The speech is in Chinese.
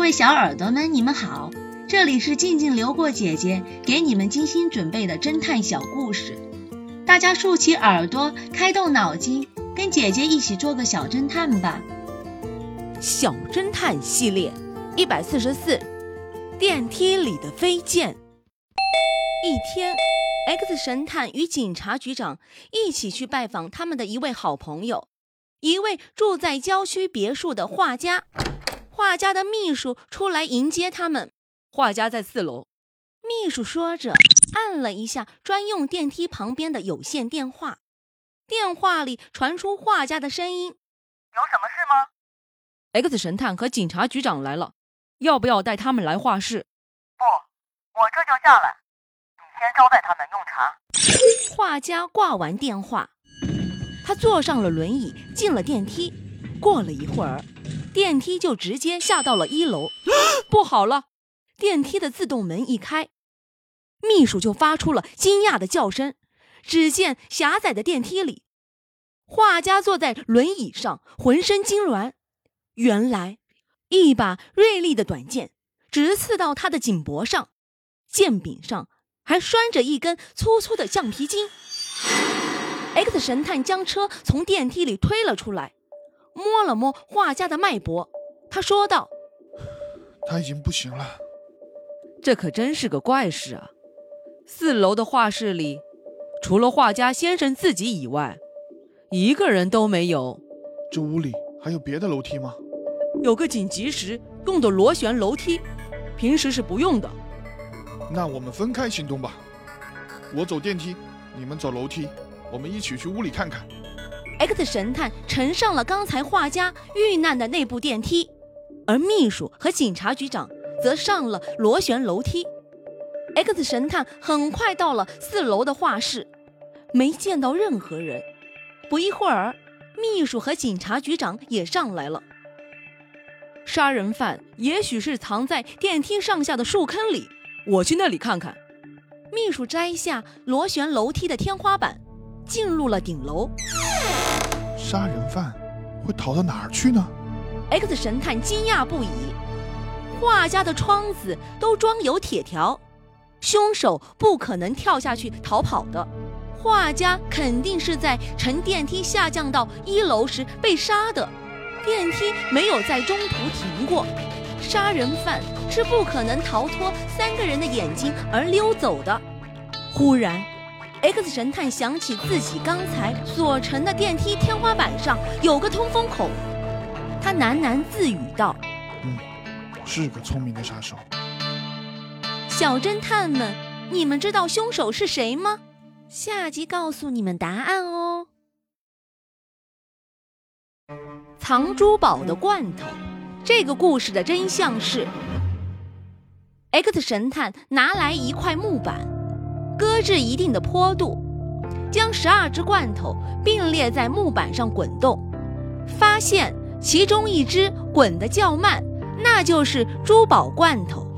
各位小耳朵们，你们好，这里是静静流过姐姐给你们精心准备的侦探小故事，大家竖起耳朵，开动脑筋，跟姐姐一起做个小侦探吧。小侦探系列一百四十四，电梯里的飞剑。一天，X 神探与警察局长一起去拜访他们的一位好朋友，一位住在郊区别墅的画家。画家的秘书出来迎接他们。画家在四楼。秘书说着，按了一下专用电梯旁边的有线电话。电话里传出画家的声音：“有什么事吗？”X 神探和警察局长来了，要不要带他们来画室？不，我这就下来。你先招待他们用茶。画家挂完电话，他坐上了轮椅，进了电梯。过了一会儿。电梯就直接下到了一楼，不好了！电梯的自动门一开，秘书就发出了惊讶的叫声。只见狭窄的电梯里，画家坐在轮椅上，浑身痉挛。原来，一把锐利的短剑直刺到他的颈脖上，剑柄上还拴着一根粗粗的橡皮筋。X 神探将车从电梯里推了出来。摸了摸画家的脉搏，他说道：“他已经不行了。这可真是个怪事啊！四楼的画室里，除了画家先生自己以外，一个人都没有。这屋里还有别的楼梯吗？有个紧急时用的螺旋楼梯，平时是不用的。那我们分开行动吧，我走电梯，你们走楼梯，我们一起去屋里看看。” X 神探乘上了刚才画家遇难的那部电梯，而秘书和警察局长则上了螺旋楼梯。X 神探很快到了四楼的画室，没见到任何人。不一会儿，秘书和警察局长也上来了。杀人犯也许是藏在电梯上下的树坑里，我去那里看看。秘书摘下螺旋楼梯的天花板，进入了顶楼。杀人犯会逃到哪儿去呢？X 神探惊讶不已。画家的窗子都装有铁条，凶手不可能跳下去逃跑的。画家肯定是在乘电梯下降到一楼时被杀的。电梯没有在中途停过，杀人犯是不可能逃脱三个人的眼睛而溜走的。忽然。X 神探想起自己刚才所乘的电梯天花板上有个通风口，他喃喃自语道：“嗯，是个聪明的杀手。”小侦探们，你们知道凶手是谁吗？下集告诉你们答案哦。藏珠宝的罐头，这个故事的真相是：X 神探拿来一块木板。搁置一定的坡度，将十二只罐头并列在木板上滚动，发现其中一只滚得较慢，那就是珠宝罐头。